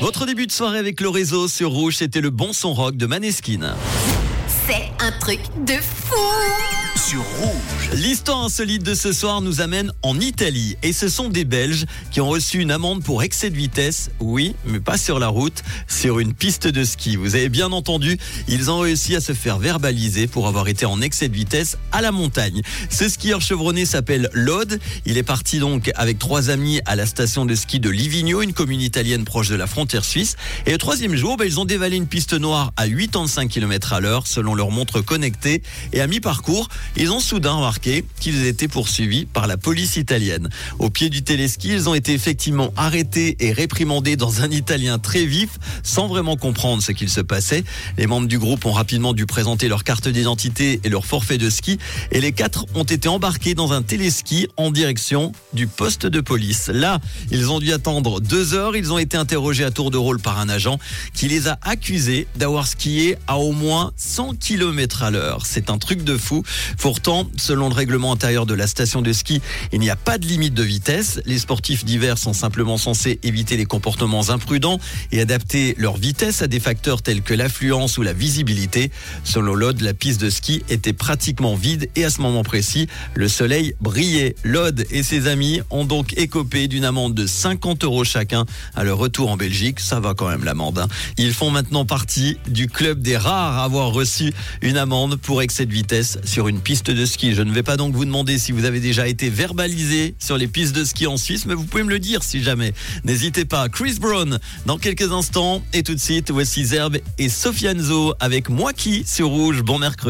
Votre début de soirée avec le réseau sur Rouge, c'était le bon son rock de Maneskin. C'est un truc de fou sur Rouge. L'histoire insolite de ce soir nous amène en Italie et ce sont des Belges qui ont reçu une amende pour excès de vitesse. Oui, mais pas sur la route, sur une piste de ski. Vous avez bien entendu, ils ont réussi à se faire verbaliser pour avoir été en excès de vitesse à la montagne. Ce skieur chevronné s'appelle Lode. Il est parti donc avec trois amis à la station de ski de Livigno, une commune italienne proche de la frontière suisse. Et le troisième jour, ben, ils ont dévalé une piste noire à 85 km à l'heure selon leur montre connectée et à mi-parcours, ils ont soudain remarqué qu'ils étaient poursuivis par la police italienne. Au pied du téléski, ils ont été effectivement arrêtés et réprimandés dans un italien très vif, sans vraiment comprendre ce qu'il se passait. Les membres du groupe ont rapidement dû présenter leur carte d'identité et leur forfait de ski, et les quatre ont été embarqués dans un téléski en direction du poste de police. Là, ils ont dû attendre deux heures. Ils ont été interrogés à tour de rôle par un agent qui les a accusés d'avoir skié à au moins 100 km à l'heure. C'est un truc de fou. Pourtant, selon le règlement intérieur de la station de ski, il n'y a pas de limite de vitesse. Les sportifs divers sont simplement censés éviter les comportements imprudents et adapter leur vitesse à des facteurs tels que l'affluence ou la visibilité. Selon Lode, la piste de ski était pratiquement vide et à ce moment précis, le soleil brillait. Lode et ses amis ont donc écopé d'une amende de 50 euros chacun à leur retour en Belgique. Ça va quand même l'amende. Hein. Ils font maintenant partie du club des rares à avoir reçu une amende pour excès de vitesse sur une piste de ski. Je ne vais pas donc vous demander si vous avez déjà été verbalisé sur les pistes de ski en Suisse, mais vous pouvez me le dire si jamais. N'hésitez pas. Chris Brown dans quelques instants et tout de suite, voici Zerbe et Sofianzo avec Moi qui sur Rouge. Bon mercredi.